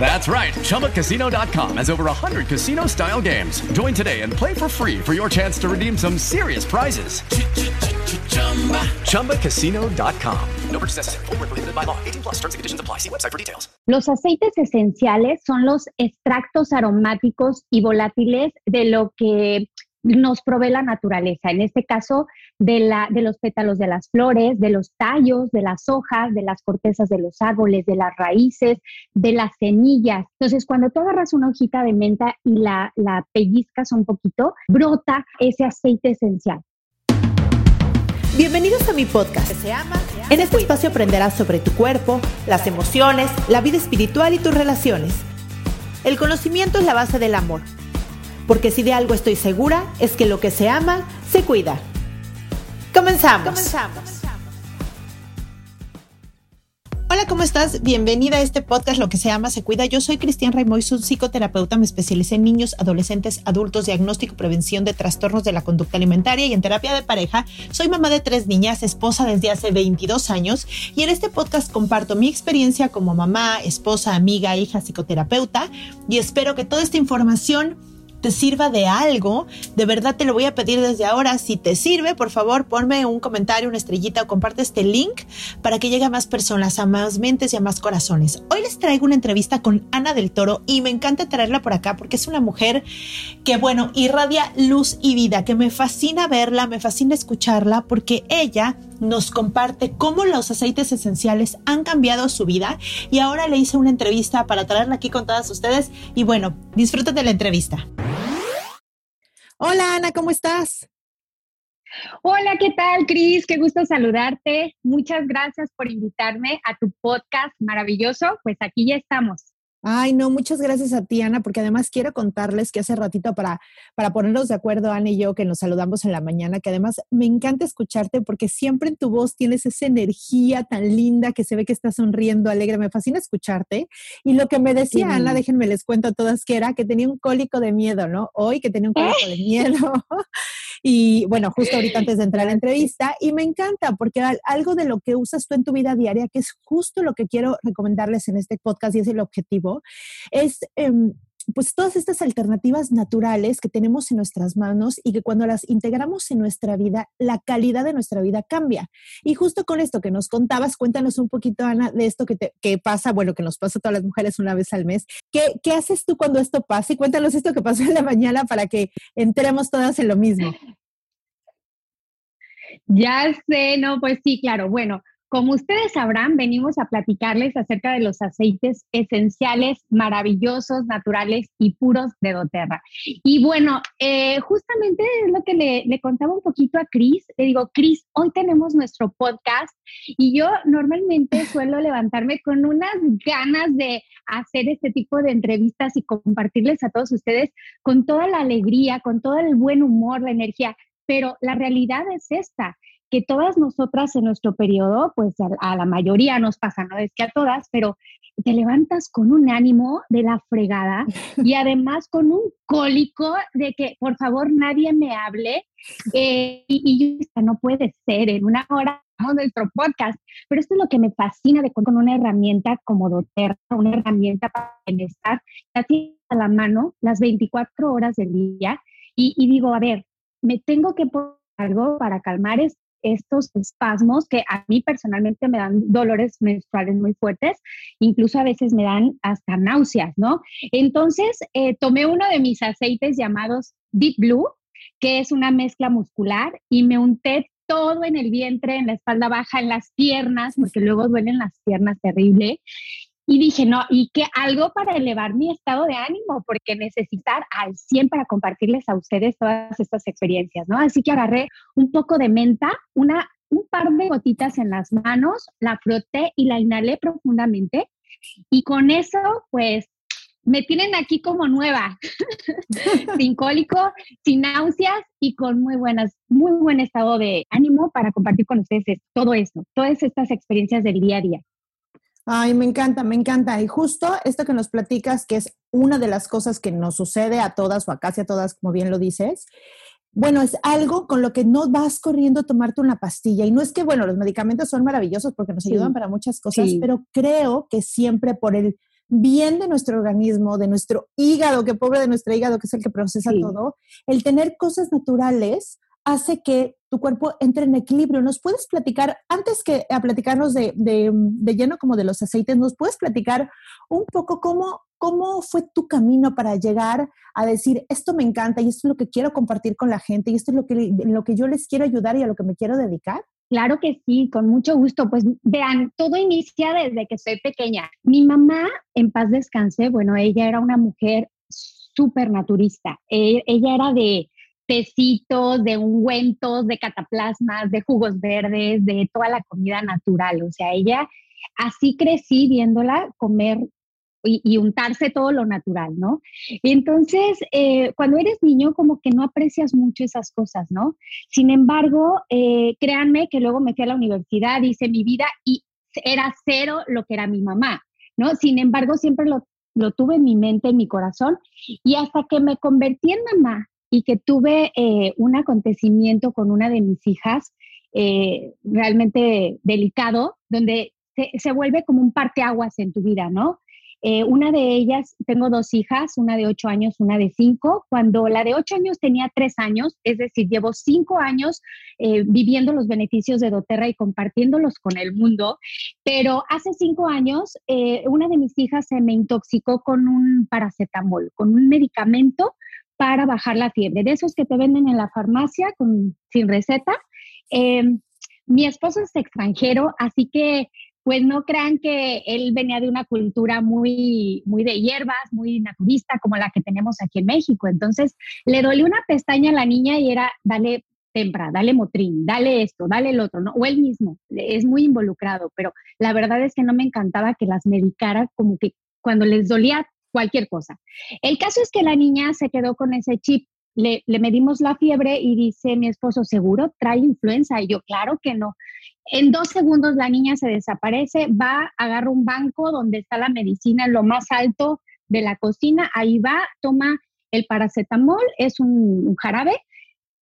That's right. ChumbaCasino.com has over 100 casino style games. Join today and play for free for your chance to redeem some serious prizes. ChumbaCasino.com. No purchase necessary. Prohibited by law. 18 plus terms and conditions apply. See website for details. Los aceites esenciales son los extractos aromáticos y volátiles de lo que nos provee la naturaleza, en este caso de, la, de los pétalos de las flores, de los tallos, de las hojas, de las cortezas de los árboles, de las raíces, de las semillas. Entonces, cuando tú agarras una hojita de menta y la, la pellizcas un poquito, brota ese aceite esencial. Bienvenidos a mi podcast. Se ama, en este espacio aprenderás sobre tu cuerpo, las emociones, la vida espiritual y tus relaciones. El conocimiento es la base del amor porque si de algo estoy segura es que lo que se ama, se cuida. Comenzamos. Comenzamos. Hola, ¿cómo estás? Bienvenida a este podcast Lo que se ama, se cuida. Yo soy Cristian Raymoy, soy psicoterapeuta, me especialicé en niños, adolescentes, adultos, diagnóstico, prevención de trastornos de la conducta alimentaria y en terapia de pareja. Soy mamá de tres niñas, esposa desde hace 22 años y en este podcast comparto mi experiencia como mamá, esposa, amiga, hija, psicoterapeuta y espero que toda esta información te sirva de algo, de verdad te lo voy a pedir desde ahora. Si te sirve, por favor, ponme un comentario, una estrellita o comparte este link para que llegue a más personas, a más mentes y a más corazones. Hoy les traigo una entrevista con Ana del Toro y me encanta traerla por acá porque es una mujer que, bueno, irradia luz y vida, que me fascina verla, me fascina escucharla porque ella nos comparte cómo los aceites esenciales han cambiado su vida y ahora le hice una entrevista para traerla aquí con todas ustedes y bueno, disfruten de la entrevista. Hola Ana, ¿cómo estás? Hola, ¿qué tal, Cris? Qué gusto saludarte. Muchas gracias por invitarme a tu podcast maravilloso. Pues aquí ya estamos. Ay, no, muchas gracias a ti, Ana, porque además quiero contarles que hace ratito para, para ponernos de acuerdo, Ana y yo, que nos saludamos en la mañana, que además me encanta escucharte porque siempre en tu voz tienes esa energía tan linda que se ve que estás sonriendo, alegre, me fascina escucharte. Y lo que me decía Ana, déjenme les cuento a todas que era que tenía un cólico de miedo, ¿no? Hoy que tenía un cólico de miedo. Y bueno, justo ahorita antes de entrar a la entrevista, y me encanta porque algo de lo que usas tú en tu vida diaria, que es justo lo que quiero recomendarles en este podcast y es el objetivo, es... Em, pues todas estas alternativas naturales que tenemos en nuestras manos y que cuando las integramos en nuestra vida, la calidad de nuestra vida cambia. Y justo con esto que nos contabas, cuéntanos un poquito, Ana, de esto que, te, que pasa, bueno, que nos pasa a todas las mujeres una vez al mes. ¿Qué, ¿Qué haces tú cuando esto pasa? Y cuéntanos esto que pasó en la mañana para que entremos todas en lo mismo. Ya sé, no, pues sí, claro. Bueno, como ustedes sabrán, venimos a platicarles acerca de los aceites esenciales, maravillosos, naturales y puros de doTERRA. Y bueno, eh, justamente es lo que le, le, contaba un poquito a Cris. Le digo, Cris, hoy tenemos nuestro podcast y yo normalmente suelo levantarme con unas ganas de hacer este tipo de entrevistas y compartirles a todos ustedes con toda la alegría, con todo el buen humor, la energía. Pero la realidad es esta que todas nosotras en nuestro periodo, pues a, la mayoría nos pasa, no es que a todas, pero te levantas con un ánimo de la fregada y además con un cólico de que por favor nadie me hable eh, y, y no puede ser en una hora nuestro podcast, pero esto es lo que me fascina de con una herramienta como doTERRA, una herramienta para estar así a la mano las 24 horas del día y, y digo, a ver, me tengo que poner algo para calmar estos espasmos que a mí personalmente me dan dolores menstruales muy fuertes, incluso a veces me dan hasta náuseas, ¿no? Entonces, eh, tomé uno de mis aceites llamados Deep Blue, que es una mezcla muscular, y me unté todo en el vientre, en la espalda baja, en las piernas, porque luego duelen las piernas terrible. Y dije, no, y que algo para elevar mi estado de ánimo, porque necesitar al 100 para compartirles a ustedes todas estas experiencias, ¿no? Así que agarré un poco de menta, una, un par de gotitas en las manos, la froté y la inhalé profundamente. Y con eso, pues, me tienen aquí como nueva, sin cólico, sin náuseas y con muy buenas, muy buen estado de ánimo para compartir con ustedes todo esto, todas estas experiencias del día a día. Ay, me encanta, me encanta. Y justo esto que nos platicas, que es una de las cosas que nos sucede a todas o a casi a todas, como bien lo dices, bueno, es algo con lo que no vas corriendo a tomarte una pastilla. Y no es que, bueno, los medicamentos son maravillosos porque nos ayudan para muchas cosas, pero creo que siempre por el bien de nuestro organismo, de nuestro hígado, que pobre de nuestro hígado, que es el que procesa todo, el tener cosas naturales hace que tu cuerpo entre en equilibrio. ¿Nos puedes platicar, antes que a platicarnos de, de, lleno como de los aceites, nos puedes platicar un poco cómo, cómo fue tu camino para llegar a decir, esto me encanta y esto es lo que quiero compartir con la gente y esto es lo que, lo que yo les quiero ayudar y a lo que me quiero dedicar? Claro que sí, con mucho gusto. Pues vean, todo inicia desde que soy pequeña. Mi mamá, en paz descanse, bueno, ella era una mujer súper naturista. E, ella era de tecitos, de ungüentos, de cataplasmas, de jugos verdes, de toda la comida natural. O sea, ella, así crecí viéndola comer y, untarse todo lo natural, ¿no? Entonces, eh, cuando eres niño, como que no aprecias mucho esas cosas, ¿no? Sin embargo, eh, créanme que luego me fui a la universidad, hice mi vida y era cero lo que era mi mamá, ¿no? Sin embargo, siempre lo, lo tuve en mi mente, en mi corazón, y hasta que me convertí en mamá y que tuve eh, un acontecimiento con una de mis hijas realmente delicado, donde se, se, vuelve como un parteaguas en tu vida, ¿no? Eh, una de ellas, tengo dos hijas, una de ocho años, una de cinco. Cuando la de ocho años tenía tres años, es decir, llevo cinco años eh, viviendo los beneficios de doTERRA y compartiéndolos con el mundo, pero hace cinco años eh, una de mis hijas se me intoxicó con un paracetamol, con un medicamento para bajar la fiebre, de esos que te venden en la farmacia sin receta. mi esposo es extranjero, así que pues no crean que él venía de una cultura muy, muy de hierbas, muy naturista como la que tenemos aquí en México. Entonces le dolió una pestaña a la niña y era, dale tempra, dale motrín, dale esto, dale el otro, ¿no? O él mismo, es muy involucrado, pero la verdad es que no me encantaba que las medicara como que cuando les dolía cualquier cosa. El caso es que la niña se quedó con ese chip le, medimos la fiebre y dice mi esposo, ¿seguro trae influenza? Y yo, claro que no. En dos segundos la niña se desaparece, va, agarra un banco donde está la medicina en lo más alto de la cocina, ahí va, toma el paracetamol, es un, jarabe,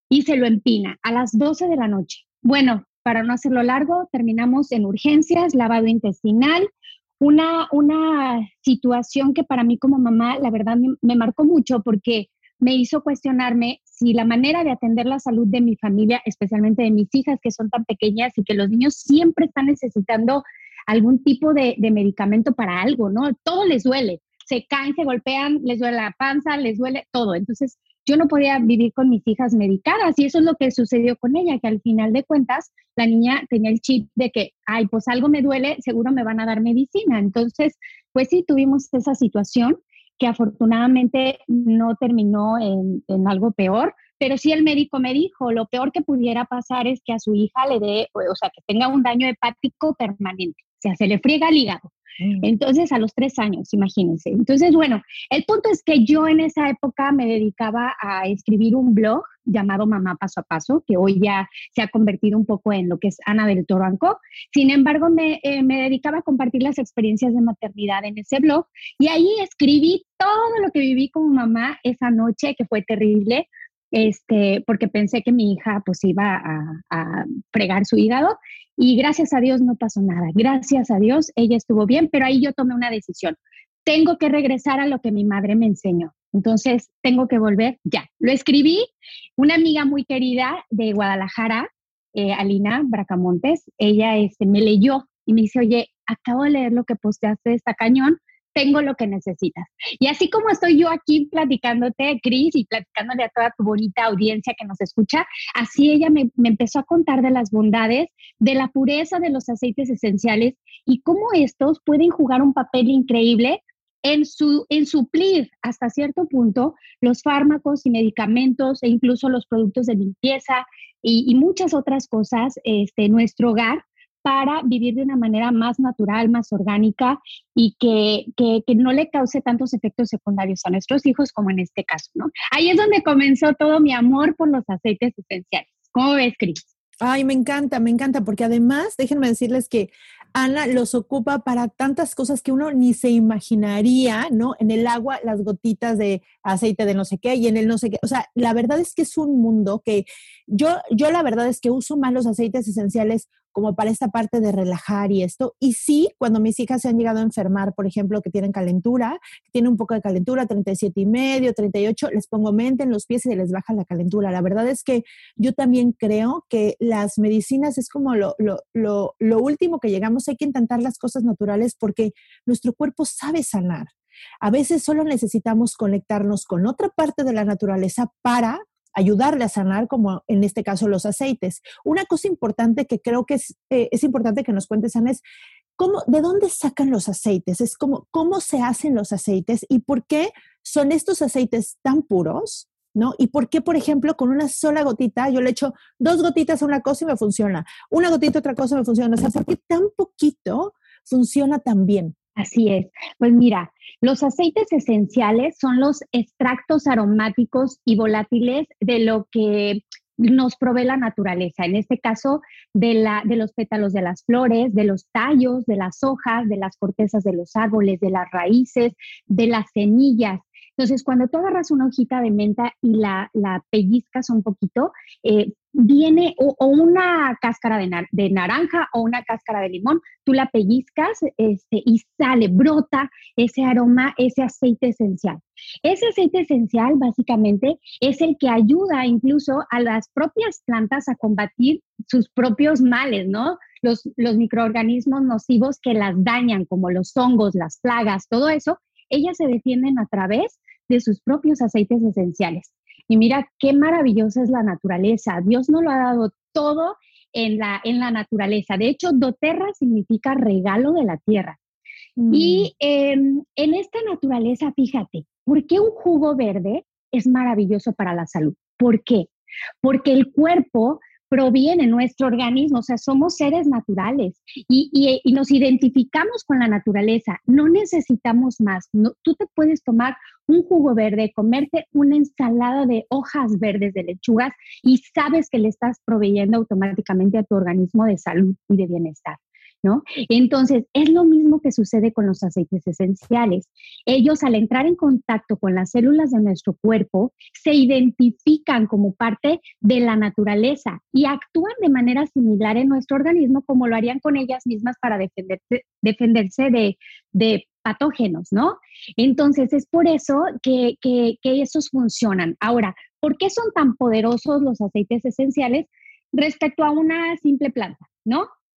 y se lo empina a las 12 de la noche. Bueno, para no hacerlo largo, terminamos en urgencias, lavado intestinal, una, una situación que para mí como mamá, la verdad, me marcó mucho porque me hizo cuestionarme si la manera de atender la salud de mi familia, especialmente de mis hijas que son tan pequeñas y que los niños siempre están necesitando algún tipo de, medicamento para algo, ¿no? Todo les duele, se caen, se golpean, les duele la panza, les duele todo. Entonces, yo no podía vivir con mis hijas medicadas y eso es lo que sucedió con ella, que al final de cuentas la niña tenía el chip de que, ay, pues algo me duele, seguro me van a dar medicina. Entonces, pues sí, tuvimos esa situación que afortunadamente no terminó en, algo peor, pero sí el médico me dijo, lo peor que pudiera pasar es que a su hija le dé, o sea, que tenga un daño hepático permanente, o sea, se le friega el hígado. Mm. Entonces, a los tres años, imagínense. Entonces, bueno, el punto es que yo en esa época me dedicaba a escribir un blog llamado Mamá Paso a Paso, que hoy ya se ha convertido un poco en lo que es Ana del Toro Sin embargo, me, eh, me dedicaba a compartir las experiencias de maternidad en ese blog y ahí escribí todo lo que viví como mamá esa noche, que fue terrible, este, porque pensé que mi hija pues iba a, fregar su hígado y gracias a Dios no pasó nada. Gracias a Dios ella estuvo bien, pero ahí yo tomé una decisión. Tengo que regresar a lo que mi madre me enseñó. Entonces, tengo que volver ya. Lo escribí, una amiga muy querida de Guadalajara, eh, Alina Bracamontes, ella este, me leyó y me dice, oye, acabo de leer lo que posteaste esta cañón, tengo lo que necesitas. Y así como estoy yo aquí platicándote, Cris, y platicándole a toda tu bonita audiencia que nos escucha, así ella me, empezó a contar de las bondades, de la pureza de los aceites esenciales y cómo estos pueden jugar un papel increíble en, su, en suplir hasta cierto punto los fármacos y medicamentos e incluso los productos de limpieza y, y muchas otras cosas este, en nuestro hogar para vivir de una manera más natural, más orgánica y que, que, no le cause tantos efectos secundarios a nuestros hijos como en este caso, ¿no? Ahí es donde comenzó todo mi amor por los aceites esenciales. ¿Cómo ves, Cris? Ay, me encanta, me encanta, porque además, déjenme decirles que Ana los ocupa para tantas cosas que uno ni se imaginaría, ¿no? En el agua, las gotitas de aceite de no sé qué y en el no sé qué. O sea, la verdad es que es un mundo que yo, yo la verdad es que uso más los aceites esenciales como para esta parte de relajar y esto. Y sí, cuando mis hijas se han llegado a enfermar, por ejemplo, que tienen calentura, tienen un poco de calentura, 37 y medio, 38, les pongo mente en los pies y les baja la calentura. La verdad es que yo también creo que las medicinas es como lo, lo, lo, lo último que llegamos. Hay que intentar las cosas naturales porque nuestro cuerpo sabe sanar. A veces solo necesitamos conectarnos con otra parte de la naturaleza para ayudarle a sanar, como en este caso los aceites. Una cosa importante que creo que es, eh, es importante que nos cuentes, Ana, es cómo, de dónde sacan los aceites, es como cómo se hacen los aceites y por qué son estos aceites tan puros. ¿No? ¿Y por qué, por ejemplo, con una sola gotita, yo le echo dos gotitas a una cosa y me funciona, una gotita a otra cosa me funciona? O sea, ¿por qué tan poquito funciona tan bien? Así es. Pues mira, los aceites esenciales son los extractos aromáticos y volátiles de lo que nos provee la naturaleza, en este caso de, la, de los pétalos de las flores, de los tallos, de las hojas, de las cortezas de los árboles, de las raíces, de las semillas. Entonces, cuando tú agarras una hojita de menta y la, la pellizcas un poquito, eh, viene o, una cáscara de, naranja o una cáscara de limón, tú la pellizcas este, y sale, brota ese aroma, ese aceite esencial. Ese aceite esencial básicamente es el que ayuda incluso a las propias plantas a combatir sus propios males, ¿no? Los, los microorganismos nocivos que las dañan, como los hongos, las plagas, todo eso, ellas se defienden a través de sus propios aceites esenciales. Y mira qué maravillosa es la naturaleza. Dios nos lo ha dado todo en la, en la naturaleza. De hecho, doterra significa regalo de la tierra. Y mm. em, en esta naturaleza, fíjate, ¿por qué un jugo verde es maravilloso para la salud? ¿Por qué? Porque el cuerpo proviene nuestro organismo, o sea, somos seres naturales y, nos identificamos con la naturaleza, no necesitamos más. tú te puedes tomar un jugo verde, comerte una ensalada de hojas verdes de lechugas y sabes que le estás proveyendo automáticamente a tu organismo de salud y de bienestar. ¿No? Entonces, es lo mismo que sucede con los aceites esenciales. Ellos, al entrar en contacto con las células de nuestro cuerpo, se identifican como parte de la naturaleza y actúan de manera similar en nuestro organismo como lo harían con ellas mismas para defenderse, defenderse de, patógenos, ¿no? Entonces, es por eso que, que esos funcionan. Ahora, ¿por qué son tan poderosos los aceites esenciales respecto a una simple planta, ¿no?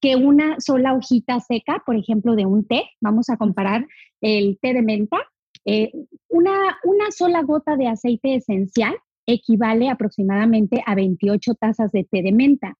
que una sola hojita seca, por ejemplo, de un té, vamos a comparar el té de menta, eh, una, una sola gota de aceite esencial equivale aproximadamente a 28 tazas de té de menta.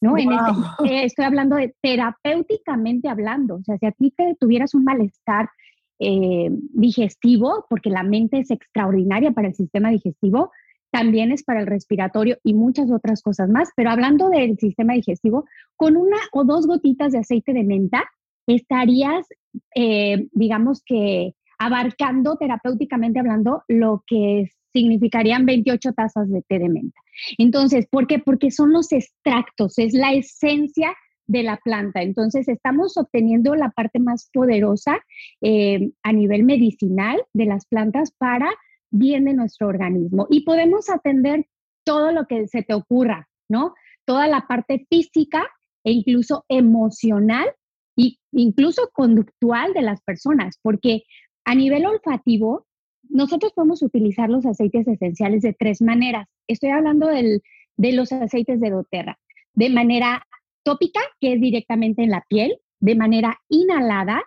¿no? En este, eh, estoy hablando de terapéuticamente hablando, o sea, si a ti te tuvieras un malestar eh, digestivo, porque la mente es extraordinaria para el sistema digestivo, también es para el respiratorio y muchas otras cosas más. Pero hablando del sistema digestivo, con una o dos gotitas de aceite de menta estarías, eh, digamos que, abarcando terapéuticamente hablando lo que significarían 28 tazas de té de menta. Entonces, ¿por qué? Porque son los extractos, es la esencia de la planta. Entonces, estamos obteniendo la parte más poderosa eh, a nivel medicinal de las plantas para bien de nuestro organismo y podemos atender todo lo que se te ocurra, ¿no? Toda la parte física e incluso emocional e incluso conductual de las personas, porque a nivel olfativo, nosotros podemos utilizar los aceites esenciales de tres maneras. Estoy hablando del, de los aceites de doTERRA. De manera tópica, que es directamente en la piel, de manera inhalada,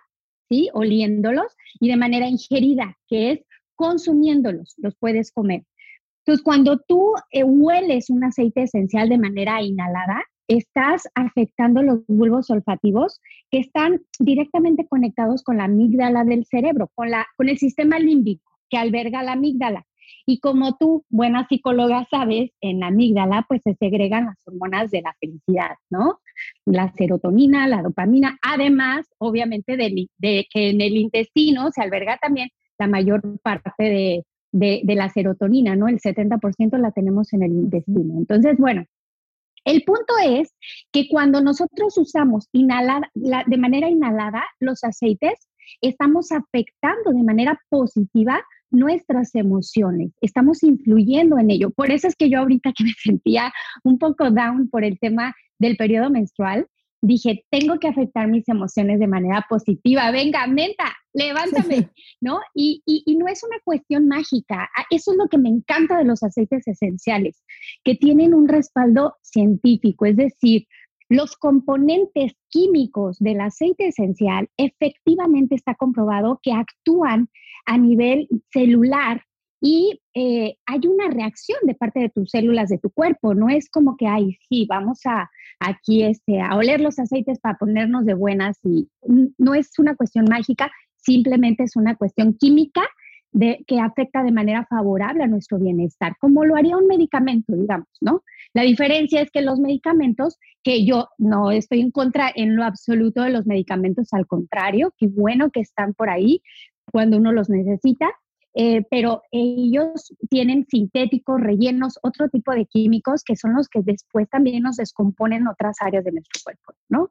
¿sí? Oliéndolos, y de manera ingerida, que es consumiéndolos, los puedes comer. Entonces, cuando tú eh, hueles un aceite esencial de manera inhalada, estás afectando los bulbos olfativos que están directamente conectados con la amígdala del cerebro, con, la, con el sistema límbico que alberga la amígdala. Y como tú, buena psicóloga, sabes, en la amígdala pues se segregan las hormonas de la felicidad, ¿no? La serotonina, la dopamina, además, obviamente, de, de que en el intestino se alberga también la mayor parte de, de, de la serotonina, ¿no? El 70% la tenemos en el intestino. Entonces, bueno, el punto es que cuando nosotros usamos inhalar, de manera inhalada los aceites, estamos afectando de manera positiva nuestras emociones, estamos influyendo en ello. Por eso es que yo ahorita que me sentía un poco down por el tema del periodo menstrual, dije, tengo que afectar mis emociones de manera positiva. Venga, menta, levántame, ¿no? Y, y, no es una cuestión mágica. Ah, eso es lo que me encanta de los aceites esenciales, que tienen un respaldo científico, es decir, los componentes químicos del aceite esencial efectivamente está comprobado que actúan a nivel celular y eh, hay una reacción de parte de tus células de tu cuerpo. No es como que, ay, sí, vamos a aquí este, a oler los aceites para ponernos de buenas y no es una cuestión mágica, simplemente es una cuestión química de, que afecta de manera favorable a nuestro bienestar, como lo haría un medicamento, digamos, ¿no? La diferencia es que los medicamentos, que yo no estoy en contra en lo absoluto de los medicamentos, al contrario, qué bueno que están por ahí cuando uno los necesita, eh, pero ellos tienen sintéticos, rellenos, otro tipo de químicos que son los que después también nos descomponen otras áreas de nuestro cuerpo, ¿no?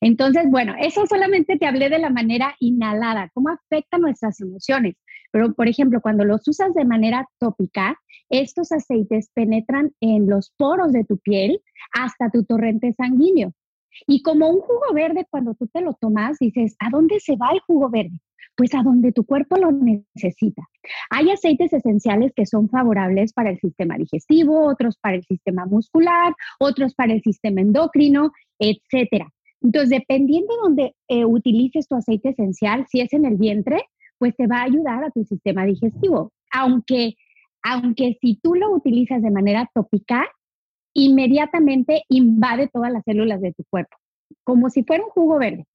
Entonces, bueno, eso solamente te hablé de la manera inhalada, cómo afecta nuestras emociones. Pero, por ejemplo, cuando los usas de manera tópica, estos aceites penetran en los poros de tu piel hasta tu torrente sanguíneo. Y como un jugo verde, cuando tú te lo tomas, dices, ¿a dónde se va el jugo verde? Pues a donde tu cuerpo lo necesita. Hay aceites esenciales que son favorables para el sistema digestivo, otros para el sistema muscular, otros para el sistema endocrino, etcétera. Entonces, dependiendo de donde eh, utilices tu aceite esencial, si es en el vientre, pues te va a ayudar a tu sistema digestivo. Aunque, aunque si tú lo utilizas de manera tópica, inmediatamente invade todas las células de tu cuerpo, como si fuera un jugo verde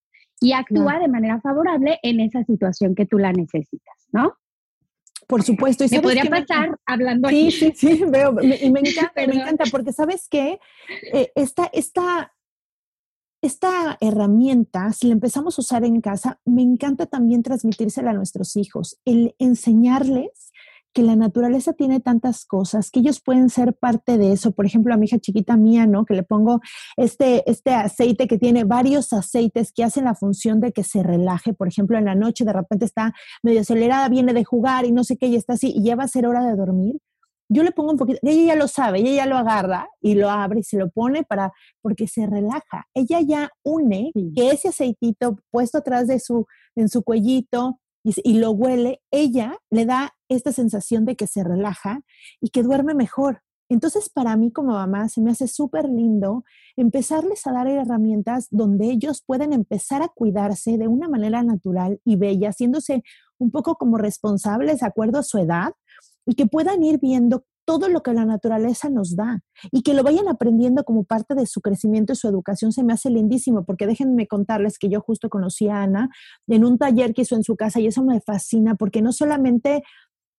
y actúa de manera favorable en esa situación que tú la necesitas, ¿no? Por supuesto. ¿Y me podría pasar hablando sí, Sí, sí, veo. y me encanta, me encanta, porque ¿sabes qué? Eh, esta, esta, esta herramienta, si la empezamos a usar en casa, me encanta también transmitírsela a nuestros hijos, el enseñarles que la naturaleza tiene tantas cosas, que ellos pueden ser parte de eso. Por ejemplo, a mi hija chiquita mía, ¿no? Que le pongo este, este aceite que tiene varios aceites que hacen la función de que se relaje. Por ejemplo, en la noche de repente está medio acelerada, viene de jugar y no sé qué, y está así, y ya va a ser hora de dormir. Yo le pongo un poquito, ella ya lo sabe, ella ya lo agarra y lo abre y se lo pone para, porque se relaja. Ella ya une que ese aceitito puesto atrás de su, en su cuellito, y, lo huele, ella le da esta sensación de que se relaja y que duerme mejor. Entonces, para mí como mamá, se me hace súper lindo empezarles a dar herramientas donde ellos pueden empezar a cuidarse de una manera natural y bella, haciéndose un poco como responsables de acuerdo a su edad y que puedan ir viendo todo lo que la naturaleza nos da y que lo vayan aprendiendo como parte de su crecimiento y su educación se me hace lindísimo, porque déjenme contarles que yo justo conocí a Ana en un taller que hizo en su casa y eso me fascina porque no solamente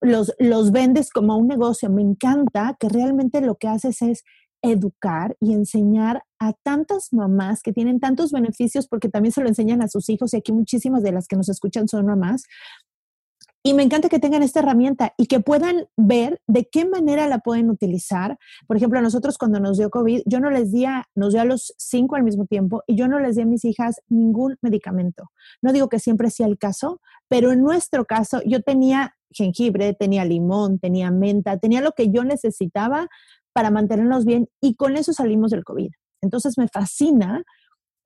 los, los vendes como un negocio, me encanta que realmente lo que haces es educar y enseñar a tantas mamás que tienen tantos beneficios porque también se lo enseñan a sus hijos y aquí muchísimas de las que nos escuchan son mamás, y me encanta que tengan esta herramienta y que puedan ver de qué manera la pueden utilizar. Por ejemplo, a nosotros cuando nos dio COVID, yo no les di a, nos dio a los cinco al mismo tiempo y yo no les di a mis hijas ningún medicamento. No digo que siempre sea el caso, pero en nuestro caso yo tenía jengibre, tenía limón, tenía menta, tenía lo que yo necesitaba para mantenernos bien y con eso salimos del COVID. Entonces me fascina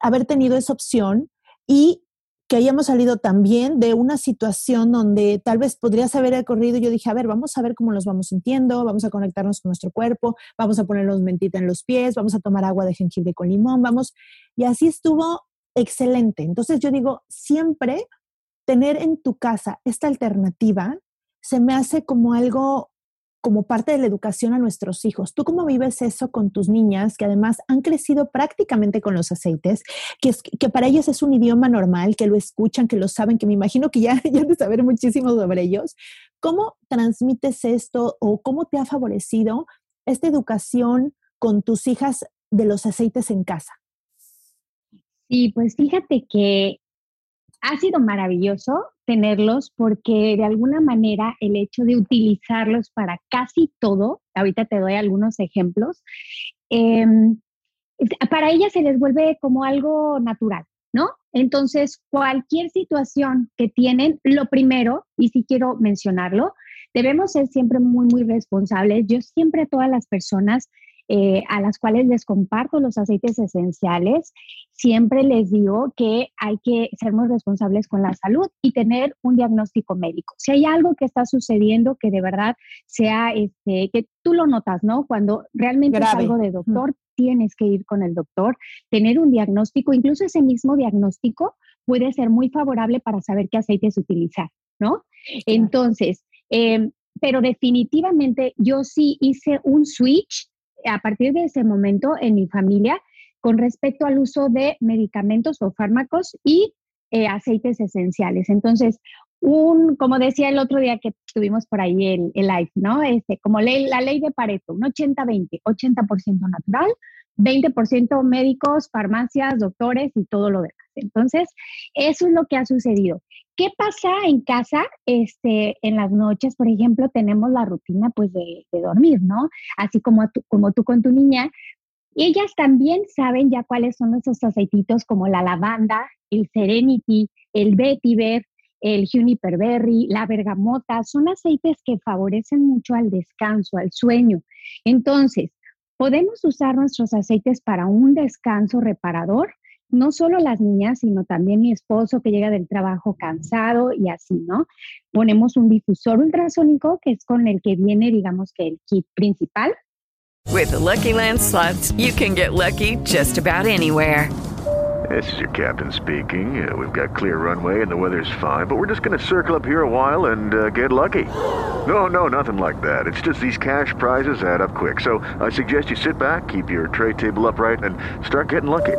haber tenido esa opción y que hayamos salido también de una situación donde tal vez podrías haber ocurrido. Yo dije, a ver, vamos a ver cómo nos vamos sintiendo, vamos a conectarnos con nuestro cuerpo, vamos a ponernos mentita en los pies, vamos a tomar agua de jengibre con limón, vamos. Y así estuvo excelente. Entonces yo digo, siempre tener en tu casa esta alternativa se me hace como algo como parte de la educación a nuestros hijos. ¿Tú cómo vives eso con tus niñas que además han crecido prácticamente con los aceites, que, que para ellas es un idioma normal, que lo escuchan, que lo saben, que me imagino que ya, ya de saber muchísimo sobre ellos? ¿Cómo transmites esto o cómo te ha favorecido esta educación con tus hijas de los aceites en casa? Sí, pues fíjate que ha sido maravilloso tenerlos porque de alguna manera el hecho de utilizarlos para casi todo, ahorita te doy algunos ejemplos, em, para ellas se les vuelve como algo natural, ¿no? Entonces, cualquier situación que tienen, lo primero, y si quiero mencionarlo, debemos ser siempre muy, muy responsables. Yo siempre a todas las personas eh, a las cuales les comparto los aceites esenciales, siempre les digo que hay que ser muy responsables con la salud y tener un diagnóstico médico. Si hay algo que está sucediendo que de verdad sea, este, que tú lo notas, ¿no? Cuando realmente es algo de doctor, tienes que ir con el doctor, tener un diagnóstico, incluso ese mismo diagnóstico puede ser muy favorable para saber qué aceites utilizar, ¿no? Entonces, em, pero definitivamente yo sí hice un switch a partir de ese momento en mi familia con respecto al uso de medicamentos o fármacos y eh, aceites esenciales. Entonces, un, como decía el otro día que tuvimos por ahí el, el live, ¿no? Este, como ley, la ley de Pareto, un 80-20, 80%, natural, 20% médicos, farmacias, doctores y todo lo demás. Entonces, eso es lo que ha sucedido. ¿Qué pasa en casa? Este, en las noches, por ejemplo, tenemos la rutina pues de, dormir, ¿no? Así como, tú, como tú con tu niña. Ellas también saben ya cuáles son esos aceititos como la lavanda, el serenity, el vetiver, el juniper berry, la bergamota. Son aceites que favorecen mucho al descanso, al sueño. Entonces, podemos usar nuestros aceites para un descanso reparador no solo las niñas, sino también mi esposo que llega del trabajo cansado y así, ¿no? Ponemos un difusor ultrasónico que es con el que viene, digamos que el kit principal. With the Lucky Land slots, you can get lucky just about anywhere. This is your captain speaking. Uh, we've got clear runway and the weather's fine, but we're just going to circle up here a while and uh, get lucky. No, no, nothing like that. It's just these cash prizes add up quick. So I suggest you sit back, keep your tray table upright, and start getting lucky.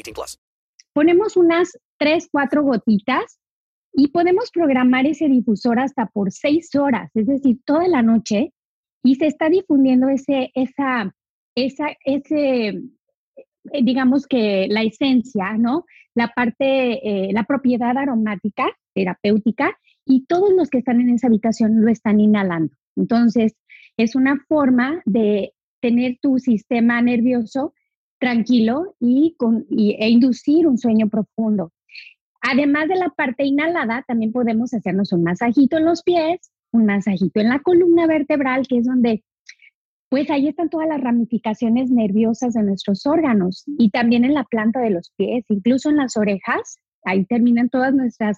18 plus. Ponemos unas 3, 4 gotitas y podemos programar ese difusor hasta por 6 horas, es decir, toda la noche y se está difundiendo ese, esa, esa, ese, eh, digamos que la esencia, ¿no? La parte, eh, la propiedad aromática, terapéutica y todos los que están en esa habitación lo están inhalando. Entonces, es una forma de tener tu sistema nervioso tranquilo y, con, e inducir un sueño profundo. Además de la parte inhalada, también podemos hacernos un masajito en los pies, un masajito en la columna vertebral, que es donde, pues ahí están todas las ramificaciones nerviosas de nuestros órganos y también en la planta de los pies, incluso en las orejas, ahí terminan todas nuestras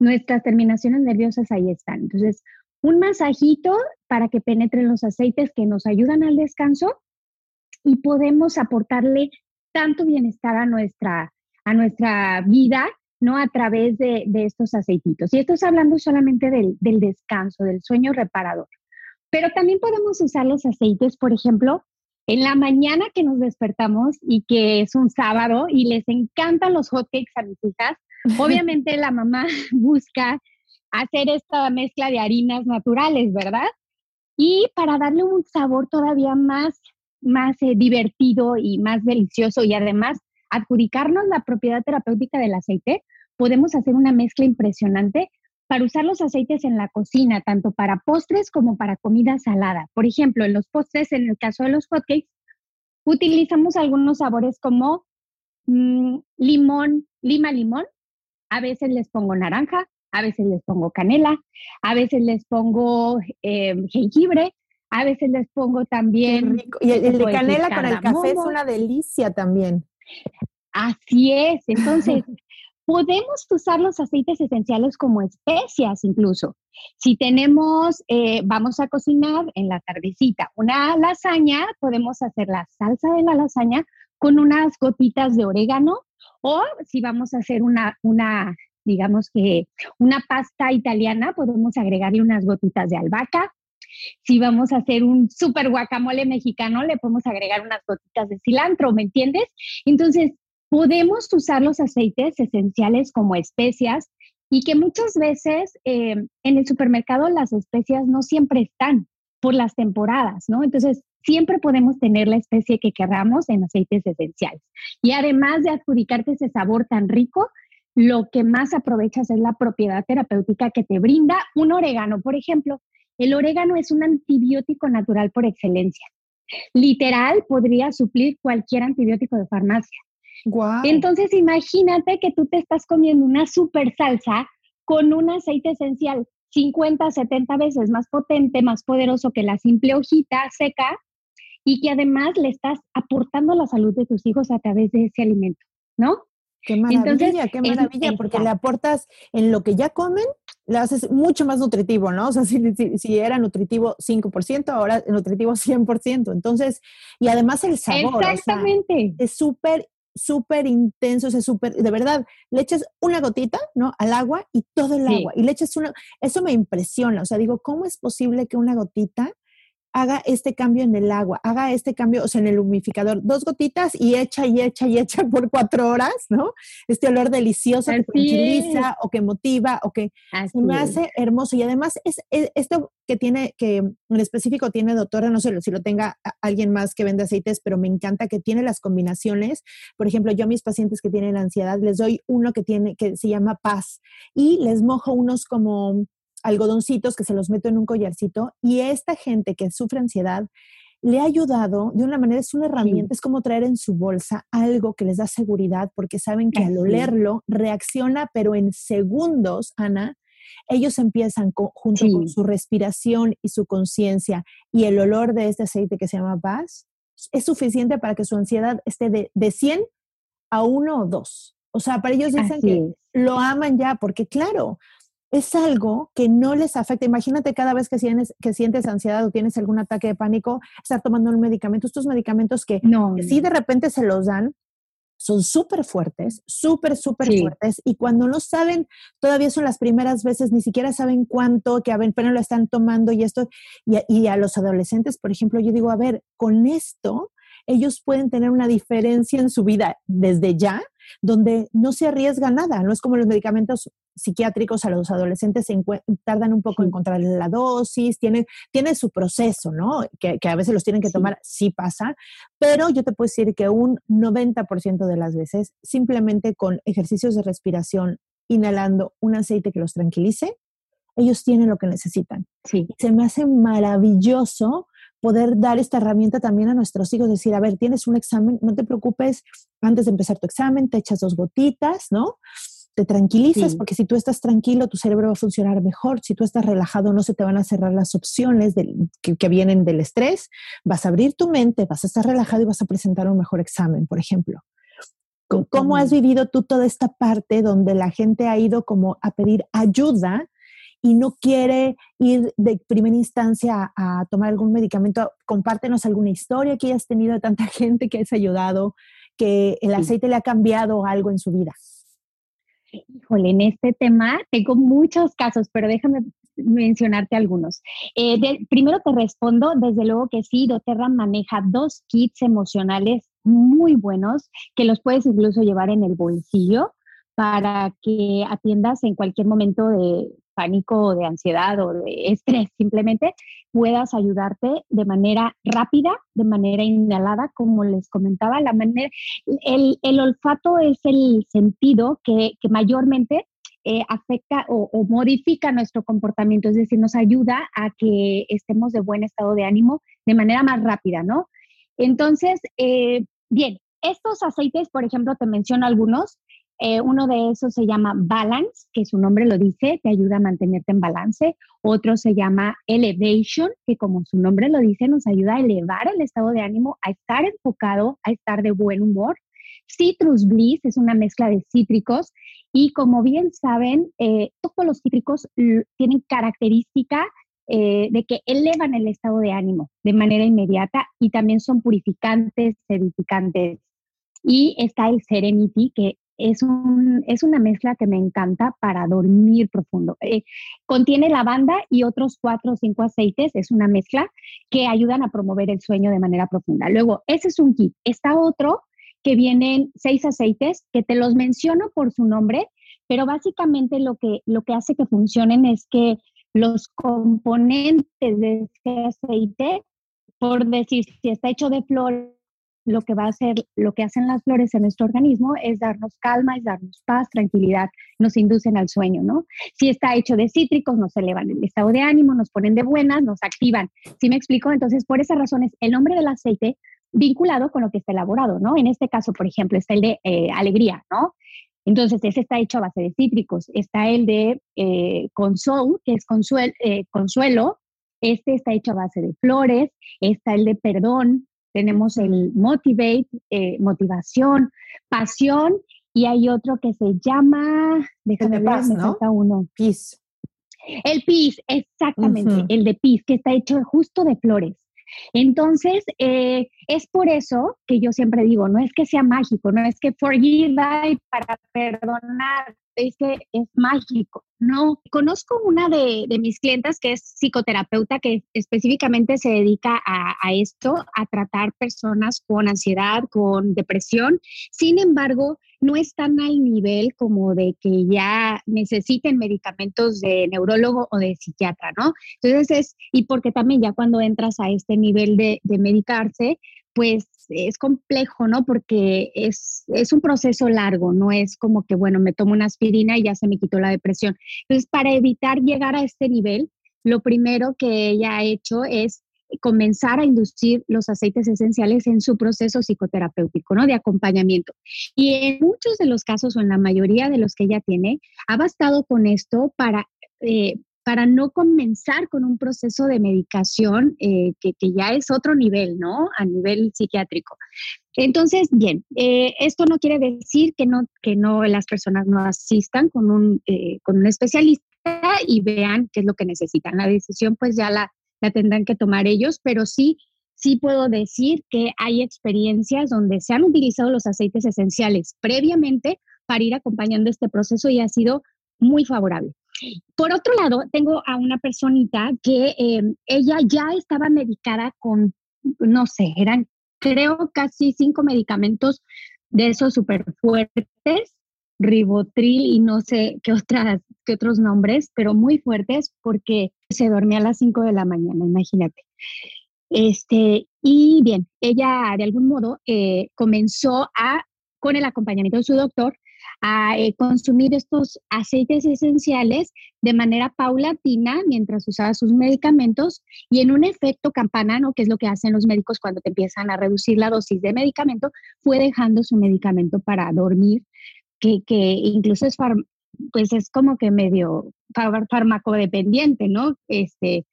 nuestras terminaciones nerviosas ahí están. Entonces, un masajito para que penetren los aceites que nos ayudan al descanso y podemos aportarle tanto bienestar a nuestra, a nuestra vida, ¿no? A través de, estos aceititos. Y esto es hablando solamente del, del descanso, del sueño reparador. Pero también podemos usar los aceites, por ejemplo, en la mañana que nos despertamos y que es un sábado y les encantan los hotcakes a mis hijas, Obviamente la mamá busca hacer esta mezcla de harinas naturales, ¿verdad? Y para darle un sabor todavía más, más eh, divertido y más delicioso y además adjudicarnos la propiedad terapéutica del aceite, podemos hacer una mezcla impresionante para usar los aceites en la cocina, tanto para postres como para comida salada. Por ejemplo, en los postres, en el caso de los hotcakes, utilizamos algunos sabores como mm, limón, lima limón, a veces les pongo naranja, a veces les pongo canela, a veces les pongo eh, jengibre, a veces les pongo también... Y el, de canela con el café es una delicia también. Así es, entonces podemos usar los aceites esenciales como especias incluso. Si tenemos, eh, vamos a cocinar en la tardecita una lasaña, podemos hacer la salsa de la lasaña con unas gotitas de orégano o si vamos a hacer una, una digamos que una pasta italiana, podemos agregarle unas gotitas de albahaca. Si vamos a hacer un super guacamole mexicano, le podemos agregar unas gotitas de cilantro, ¿me entiendes? Entonces, podemos usar los aceites esenciales como especias y que muchas veces eh, en el supermercado las especias no siempre están por las temporadas, ¿no? Entonces, siempre podemos tener la especie que queramos en aceites esenciales. Y además de adjudicarte ese sabor tan rico, lo que más aprovechas es la propiedad terapéutica que te brinda un orégano. Por ejemplo, el orégano es un antibiótico natural por excelencia. Literal, podría suplir cualquier antibiótico de farmacia. Entonces, imagínate que tú te estás comiendo una super salsa con un aceite esencial 50, 70 veces más potente, más poderoso que la simple hojita seca y que además le estás aportando la salud de tus hijos a través de ese alimento, ¿no? Qué maravilla, qué maravilla, porque le aportas en lo que ya comen, le haces mucho más nutritivo, ¿no? O sea, si, si, era nutritivo 5%, ahora es nutritivo 100%. Entonces, y además el sabor. Exactamente. es súper súper intenso, es súper, de verdad, le echas una gotita, ¿no? Al agua y todo el agua. Y le echas una, eso me impresiona, o sea, digo, ¿cómo es posible que una gotita haga este cambio en el agua, haga este cambio, o sea, en el humidificador, dos gotitas y echa y echa y echa por cuatro horas, ¿no? Este olor delicioso que tranquiliza o que motiva o que me hace hermoso. Y además es, esto que tiene, que en específico tiene doctora, no sé si lo tenga alguien más que vende aceites, pero me encanta que tiene las combinaciones. Por ejemplo, yo a mis pacientes que tienen ansiedad les doy uno que tiene, que se llama paz y les mojo unos como algodoncitos que se los meto en un collarcito y esta gente que sufre ansiedad le ha ayudado de una manera, es una herramienta, es como traer en su bolsa algo que les da seguridad porque saben que al olerlo reacciona, pero en segundos, Ana, ellos empiezan junto con su respiración y su conciencia y el olor de este aceite que se llama paz, es suficiente para que su ansiedad esté de, de 100 a 1 o 2. O sea, para ellos dicen que lo aman ya, porque claro, es algo que no les afecta. Imagínate cada vez que, sientes, que sientes ansiedad o tienes algún ataque de pánico, estar tomando un medicamento. Estos medicamentos que, no, si de repente se los dan, son súper fuertes, súper, súper fuertes. Y cuando no saben, todavía son las primeras veces, ni siquiera saben cuánto, que apenas lo están tomando y esto. Y, y a los adolescentes, por ejemplo, yo digo, a ver, con esto ellos pueden tener una diferencia en su vida desde ya, donde no se arriesga nada. No es como los medicamentos psiquiátricos a los adolescentes se tardan un poco en encontrar la dosis, tiene, tiene su proceso, ¿no? Que, a veces los tienen que tomar, sí. pasa, pero yo te puedo decir que un 90% de las veces, simplemente con ejercicios de respiración, inhalando un aceite que los tranquilice, ellos tienen lo que necesitan. Sí. Se me hace maravilloso poder dar esta herramienta también a nuestros hijos, decir, a ver, tienes un examen, no te preocupes, antes de empezar tu examen, te echas dos gotitas, ¿no? Te tranquilizas, porque si tú estás tranquilo, tu cerebro va a funcionar mejor. Si tú estás relajado, no se te van a cerrar las opciones que, vienen del estrés. Vas a abrir tu mente, vas a estar relajado y vas a presentar un mejor examen, por ejemplo. ¿Cómo has vivido tú toda esta parte donde la gente ha ido como a pedir ayuda y no quiere ir de primera instancia a, tomar algún medicamento, compártenos alguna historia que hayas tenido de tanta gente que has ayudado, que el aceite le ha cambiado algo en su vida. Híjole, en este tema tengo muchos casos, pero déjame mencionarte algunos. Eh, primero te respondo, desde luego que sí, doTERRA maneja dos kits emocionales muy buenos que los puedes incluso llevar en el bolsillo para que atiendas en cualquier momento de pánico de ansiedad o de estrés, simplemente puedas ayudarte de manera rápida, de manera inhalada, como les comentaba, la manera, el, olfato es el sentido que, mayormente eh, afecta o, modifica nuestro comportamiento, es decir, nos ayuda a que estemos de buen estado de ánimo de manera más rápida, ¿no? Entonces, eh, bien, estos aceites, por ejemplo, te menciono algunos. Eh, uno de esos se llama Balance, que su nombre lo dice, te ayuda a mantenerte en balance. Otro se llama Elevation, que como su nombre lo dice, nos ayuda a elevar el estado de ánimo, a estar enfocado, a estar de buen humor. Citrus Bliss es una mezcla de cítricos y como bien saben, eh, todos los cítricos tienen característica eh, de que elevan el estado de ánimo de manera inmediata y también son purificantes, edificantes. Y está el Serenity, que es, un, es una mezcla que me encanta para dormir profundo. Eh, contiene lavanda y otros cuatro o cinco aceites. Es una mezcla que ayudan a promover el sueño de manera profunda. Luego, ese es un kit. Está otro que vienen seis aceites que te los menciono por su nombre, pero básicamente lo que, lo que hace que funcionen es que los componentes de este aceite, por decir, si está hecho de flores, lo que va a hacer, lo que hacen las flores en nuestro organismo es darnos calma, es darnos paz, tranquilidad, nos inducen al sueño, ¿no? Si está hecho de cítricos, nos elevan el estado de ánimo, nos ponen de buenas, nos activan. ¿Sí me explico? Entonces, por esas razones, el nombre del aceite vinculado con lo que está elaborado, ¿no? En este caso, por ejemplo, está el de eh, alegría, ¿no? Entonces, ese está hecho a base de cítricos. Está el de eh, consol, que es eh, consuelo. Este está hecho a base de flores. Está el de perdón. Tenemos el motivate, eh, motivación, pasión. Y hay otro que se llama, déjame ver, me falta uno. Peace. El peace, exactamente, el de peace, que está hecho justo de flores. Entonces, eh, es por eso que yo siempre digo, no es que sea mágico, no es que forgive para perdonar, que es mágico. No, conozco una de, mis clientas que es psicoterapeuta que específicamente se dedica a, esto, a tratar personas con ansiedad, con depresión. Sin embargo, no están al nivel como de que ya necesiten medicamentos de neurólogo o de psiquiatra, ¿no? Entonces es, y porque también ya cuando entras a este nivel de, de medicarse, pues es complejo, ¿no? Porque es, es, un proceso largo, no es como que, bueno, me tomo una aspirina y ya se me quitó la depresión. Entonces, para evitar llegar a este nivel, lo primero que ella ha hecho es comenzar a inducir los aceites esenciales en su proceso psicoterapéutico, ¿no? De acompañamiento. Y en muchos de los casos, o en la mayoría de los que ella tiene, ha bastado con esto para eh, para no comenzar con un proceso de medicación eh, que, ya es otro nivel, ¿no? A nivel psiquiátrico. Entonces, bien, eh, esto no quiere decir que no, que no las personas no asistan con un, eh, con un especialista y vean qué es lo que necesitan. La decisión pues ya la, la tendrán que tomar ellos, pero sí, sí puedo decir que hay experiencias donde se han utilizado los aceites esenciales previamente para ir acompañando este proceso y ha sido muy favorable. Por otro lado, tengo a una personita que em, ella ya estaba medicada con, no sé, eran creo casi cinco medicamentos de esos súper fuertes, ribotril y no sé qué, otras, qué otros nombres, pero muy fuertes porque se dormía a las cinco de la mañana, imagínate. Este, y bien, ella de algún modo eh, comenzó a, con el acompañamiento de su doctor, a eh, consumir estos aceites esenciales de manera paulatina mientras usaba sus medicamentos y en un efecto campana, ¿no? que es lo que hacen los médicos cuando te empiezan a reducir la dosis de medicamento, fue dejando su medicamento para dormir, que, que incluso es, pues es como que medio farmacodependiente, ¿no? Este,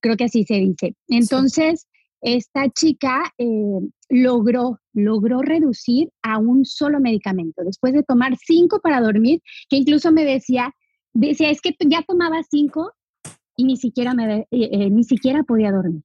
creo que así se dice. Entonces, esta chica eh, logró, logró reducir a un solo medicamento. Después de tomar cinco para dormir, que incluso me decía, decía, es que ya tomaba cinco y ni siquiera, me, eh, eh, ni siquiera podía dormir.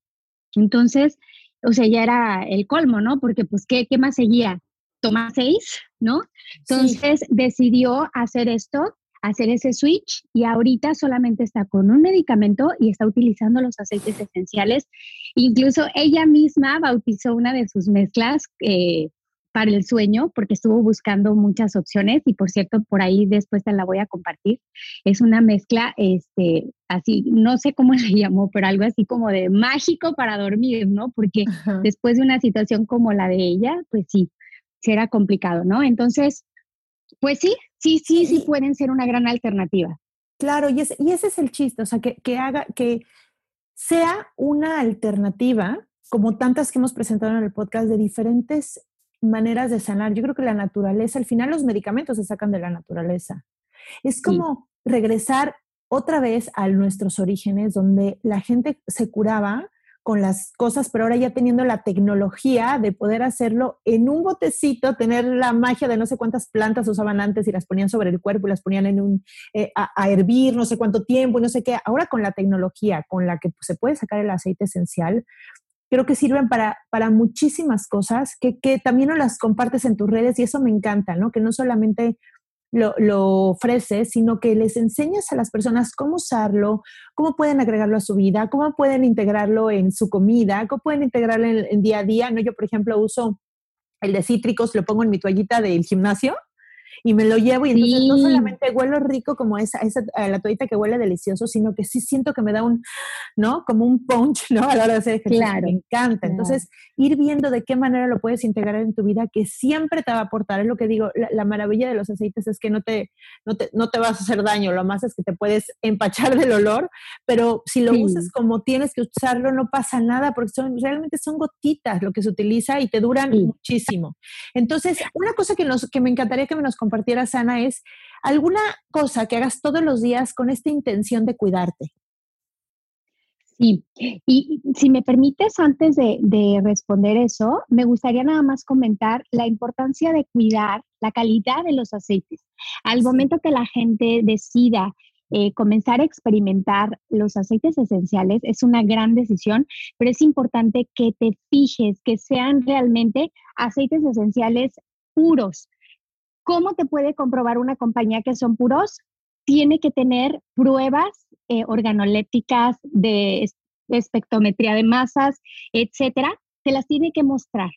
Entonces, o sea, ya era el colmo, ¿no? Porque pues, ¿qué, qué más seguía? Tomar seis, ¿no? Entonces decidió hacer esto hacer ese switch y ahorita solamente está con un medicamento y está utilizando los aceites esenciales. Incluso ella misma bautizó una de sus mezclas eh, para el sueño porque estuvo buscando muchas opciones y por cierto por ahí después te la voy a compartir. Es una mezcla, este, así, no sé cómo la llamó, pero algo así como de mágico para dormir, ¿no? Porque después de una situación como la de ella, pues sí, era complicado, ¿no? Entonces, pues sí, sí, sí, sí pueden ser una gran alternativa. Claro, y, y ese es el chiste, o sea, que, que haga, que sea una alternativa, como tantas que hemos presentado en el podcast, de diferentes maneras de sanar. Yo creo que la naturaleza, al final los medicamentos se sacan de la naturaleza. Es como regresar otra vez a nuestros orígenes, donde la gente se curaba con las cosas, pero ahora ya teniendo la tecnología de poder hacerlo en un botecito, tener la magia de no sé cuántas plantas usaban antes y las ponían sobre el cuerpo y las ponían en un, eh, a, hervir no sé cuánto tiempo y no sé qué. Ahora con la tecnología con la que se puede sacar el aceite esencial, creo que sirven para, para muchísimas cosas que, que también no las compartes en tus redes y eso me encanta, ¿no? Que no solamente lo, lo, ofreces, sino que les enseñas a las personas cómo usarlo, cómo pueden agregarlo a su vida, cómo pueden integrarlo en su comida, cómo pueden integrarlo en, en día a día. ¿no? Yo, por ejemplo, uso el de cítricos, lo pongo en mi toallita del gimnasio y me lo llevo y entonces no solamente huelo rico como esa, esa la toallita que huele delicioso, sino que sí siento que me da un, ¿no? Como un punch, ¿no? A la hora de hacer ejercicio. Claro, me encanta. Entonces, ir viendo de qué manera lo puedes integrar en tu vida, que siempre te va a aportar. Es lo que digo, la, maravilla de los aceites es que no te, no te, no te vas a hacer daño, lo más es que te puedes empachar del olor, pero si lo usas como tienes que usarlo, no pasa nada, porque son, realmente son gotitas lo que se utiliza y te duran muchísimo. Entonces, una cosa que, nos, que me encantaría que me nos compartiera, Sana, es alguna cosa que hagas todos los días con esta intención de cuidarte. Sí, y si me permites, antes de, responder eso, me gustaría nada más comentar la importancia de cuidar la calidad de los aceites. Al momento que la gente decida eh, comenzar a experimentar los aceites esenciales, es una gran decisión, pero es importante que te fijes que sean realmente aceites esenciales puros, ¿Cómo te puede comprobar una compañía que son puros? Tiene que tener pruebas eh, organolépticas de, espectrometría de masas, etcétera. Te las tiene que mostrar.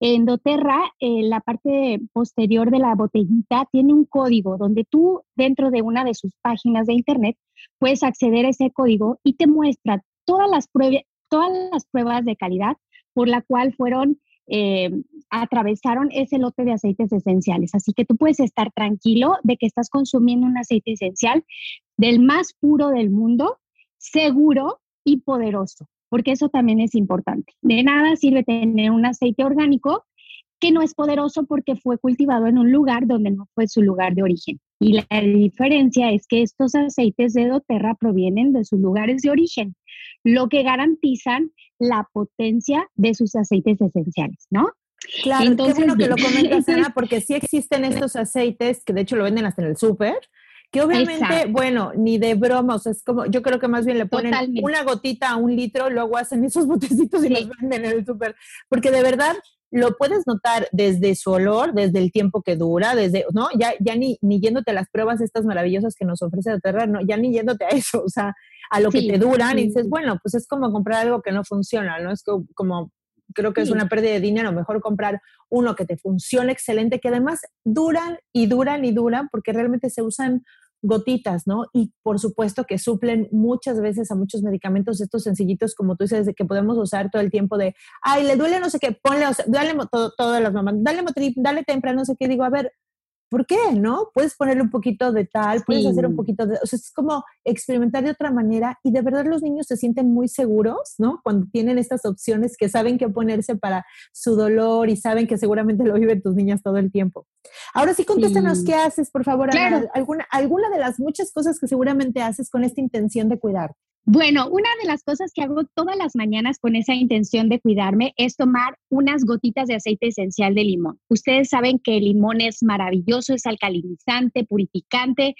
En doTERRA, eh, la parte posterior de la botellita tiene un código donde tú, dentro de una de sus páginas de internet, puedes acceder a ese código y te muestra todas las, todas las pruebas de calidad por la cual fueron eh, atravesaron ese lote de aceites esenciales. Así que tú puedes estar tranquilo de que estás consumiendo un aceite esencial del más puro del mundo, seguro y poderoso, porque eso también es importante. De nada sirve tener un aceite orgánico que no es poderoso porque fue cultivado en un lugar donde no fue su lugar de origen. Y la diferencia es que estos aceites de doTERRA provienen de sus lugares de origen, lo que garantizan la potencia de sus aceites esenciales, ¿no? Claro, Entonces, qué bueno que lo comentas, Ana, porque sí existen estos aceites que de hecho lo venden hasta en el súper, que obviamente, bueno, ni de broma, o sea, es como, yo creo que más bien le ponen una gotita a un litro, luego hacen esos botecitos y los venden en el súper, porque de verdad lo puedes notar desde su olor, desde el tiempo que dura, desde, ¿no? Ya, ya ni, ni yéndote a las pruebas estas maravillosas que nos ofrece la Terra, no, ya ni yéndote a eso, o sea, a lo que te duran y dices, bueno, pues es como comprar algo que no funciona, ¿no? Es como, creo que es una pérdida de dinero, mejor comprar uno que te funcione excelente, que además duran y duran y duran porque realmente se usan gotitas, ¿no? Y por supuesto que suplen muchas veces a muchos medicamentos estos sencillitos, como tú dices, de que podemos usar todo el tiempo de, ay, le duele no sé qué, ponle, o sea, dale todo, todas las mamás, dale motrip, dale temprano, no sé qué, digo, a ver, ¿por qué? ¿No? Puedes ponerle un poquito de tal, puedes hacer un poquito de, o sea, es como experimentar de otra manera y de verdad los niños se sienten muy seguros, ¿no? Cuando tienen estas opciones que saben qué ponerse para su dolor y saben que seguramente lo viven tus niñas todo el tiempo. Ahora sí, contéstanos qué haces, por favor, alguna, alguna de las muchas cosas que seguramente haces con esta intención de cuidar. Bueno, una de las cosas que hago todas las mañanas con esa intención de cuidarme es tomar unas gotitas de aceite esencial de limón. Ustedes saben que el limón es maravilloso, es alcalinizante, purificante.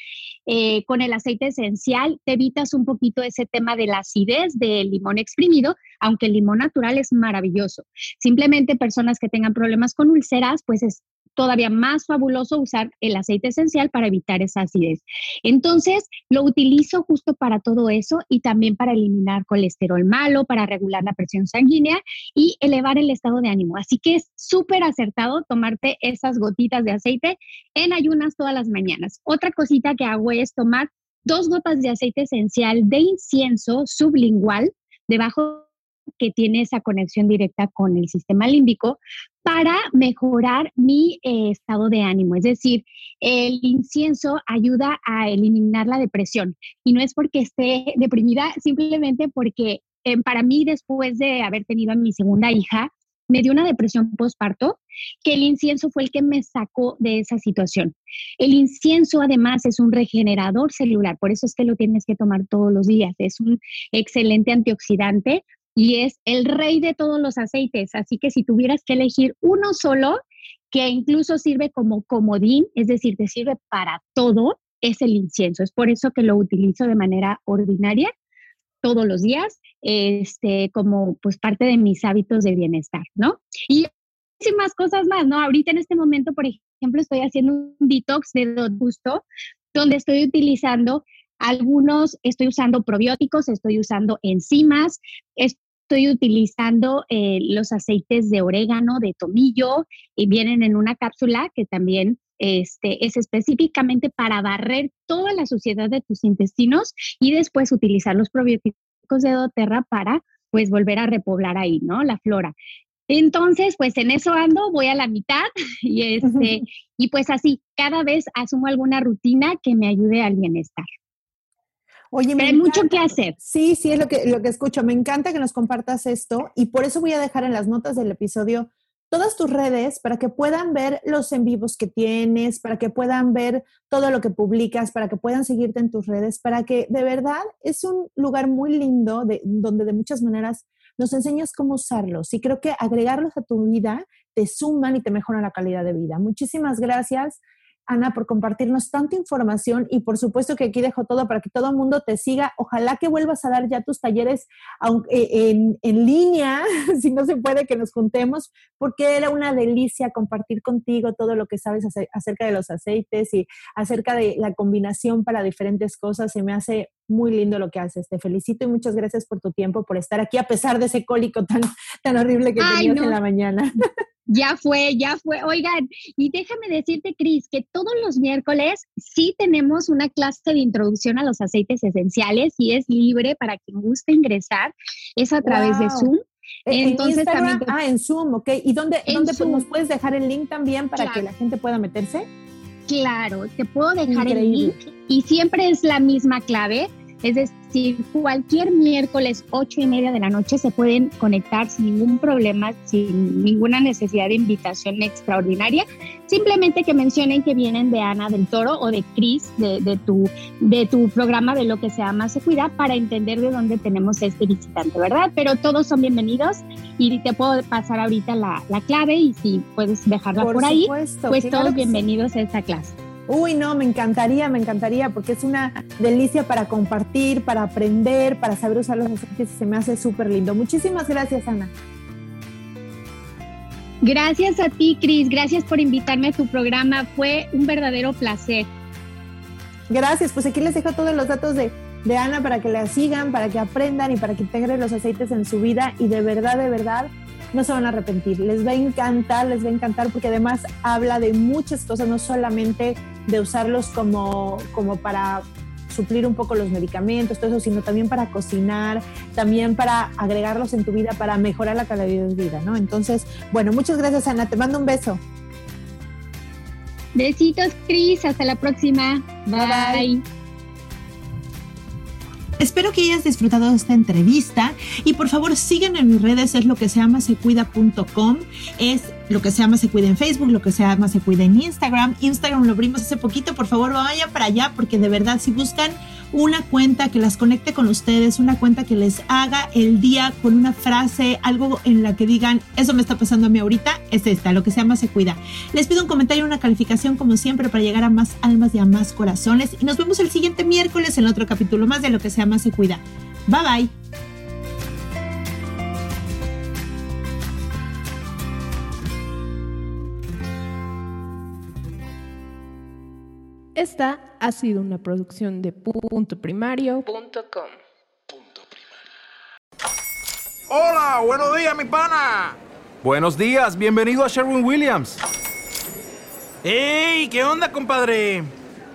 Eh, con el aceite esencial te evitas un poquito ese tema de la acidez del limón exprimido, aunque el limón natural es maravilloso. Simplemente personas que tengan problemas con úlceras, pues es todavía más fabuloso usar el aceite esencial para evitar esa acidez. Entonces, lo utilizo justo para todo eso y también para eliminar colesterol malo, para regular la presión sanguínea y elevar el estado de ánimo. Así que es súper acertado tomarte esas gotitas de aceite en ayunas todas las mañanas. Otra cosita que hago es tomar dos gotas de aceite esencial de incienso sublingual debajo que tiene esa conexión directa con el sistema límbico para mejorar mi eh, estado de ánimo. Es decir, el incienso ayuda a eliminar la depresión y no es porque esté deprimida, simplemente porque eh, para mí después de haber tenido a mi segunda hija, me dio una depresión postparto, que el incienso fue el que me sacó de esa situación. El incienso además es un regenerador celular, por eso es que lo tienes que tomar todos los días. Es un excelente antioxidante y es el rey de todos los aceites. Así que si tuvieras que elegir uno solo, que incluso sirve como comodín, es decir, te sirve para todo, es el incienso. Es por eso que lo utilizo de manera ordinaria todos los días, este, como pues parte de mis hábitos de bienestar, ¿no? Y muchísimas cosas más, ¿no? Ahorita en este momento, por ejemplo, estoy haciendo un detox de gusto, donde estoy utilizando algunos, estoy usando probióticos, estoy usando enzimas, estoy utilizando eh, los aceites de orégano, de tomillo, y vienen en una cápsula que también este, es específicamente para barrer toda la suciedad de tus intestinos y después utilizar los probióticos de doTERRA para pues volver a repoblar ahí, ¿no? La flora. Entonces, pues en eso ando, voy a la mitad y este, y pues así, cada vez asumo alguna rutina que me ayude al bienestar. Oye, hay mucho que hacer. Sí, sí, es lo que, lo que escucho. Me encanta que nos compartas esto y por eso voy a dejar en las notas del episodio todas tus redes para que puedan ver los en vivos que tienes, para que puedan ver todo lo que publicas, para que puedan seguirte en tus redes, para que de verdad es un lugar muy lindo de, donde de muchas maneras nos enseñas cómo usarlos y creo que agregarlos a tu vida te suman y te mejoran la calidad de vida. Muchísimas gracias. Ana, por compartirnos tanta información y por supuesto que aquí dejo todo para que todo el mundo te siga. Ojalá que vuelvas a dar ya tus talleres eh, en, en, línea, si no se puede que nos juntemos, porque era una delicia compartir contigo todo lo que sabes acerca de los aceites y acerca de la combinación para diferentes cosas. Se me hace muy lindo lo que haces. Te felicito y muchas gracias por tu tiempo, por estar aquí a pesar de ese cólico tan, tan horrible que tenías en la mañana. Ya fue, ya fue. Oigan, y déjame decirte, Cris, que todos los miércoles sí tenemos una clase de introducción a los aceites esenciales y es libre para quien guste ingresar. Es a través de Zoom. Entonces, también ah, en Zoom, ok. ¿Y dónde, dónde nos puedes dejar el link también para que la gente pueda meterse? Claro, te puedo dejar el link y siempre es la misma clave es decir, cualquier miércoles ocho y media de la noche se pueden conectar sin ningún problema, sin ninguna necesidad de invitación extraordinaria. Simplemente que mencionen que vienen de Ana del Toro o de Cris, de, tu, de tu programa de lo que se llama Se Cuida, para entender de dónde tenemos este visitante, ¿verdad? Pero todos son bienvenidos y te puedo pasar ahorita la, clave y si puedes dejarla por, ahí, pues todos bienvenidos a esta clase. Uy, no, me encantaría, me encantaría, porque es una delicia para compartir, para aprender, para saber usar los aceites y se me hace súper lindo. Muchísimas gracias, Ana. Gracias a ti, Cris. Gracias por invitarme a tu programa. Fue un verdadero placer. Gracias. Pues aquí les dejo todos los datos de, de Ana para que la sigan, para que aprendan y para que integren los aceites en su vida. Y de verdad, de verdad, no se van a arrepentir. Les va a encantar, les va a encantar porque además habla de muchas cosas, no solamente de usarlos como, como para suplir un poco los medicamentos, todo eso, sino también para cocinar, también para agregarlos en tu vida, para mejorar la calidad de vida, ¿no? Entonces, bueno, muchas gracias Ana, te mando un beso. Besitos, Cris, hasta la próxima. bye. Espero que hayas disfrutado de esta entrevista y por favor sigan en mis redes, es lo que se llama secuida.com, es lo que se llama Se Cuida en Facebook, lo que se llama Se Cuida en Instagram. Instagram lo abrimos hace poquito, por favor vayan para allá porque de verdad si buscan una cuenta que las conecte con ustedes, una cuenta que les haga el día con una frase, algo en la que digan, eso me está pasando a mí ahorita, es esta, lo que se llama Se Cuida. Les pido un comentario, una calificación como siempre para llegar a más almas y a más corazones y nos vemos el siguiente miércoles en otro capítulo más de lo que se llama Se Cuida. Bye bye. Esta ha sido una producción de punto primario.com. Hola, buenos días, mi pana. Buenos días, bienvenido a Sherwin Williams. ¡Ey! ¿Qué onda, compadre?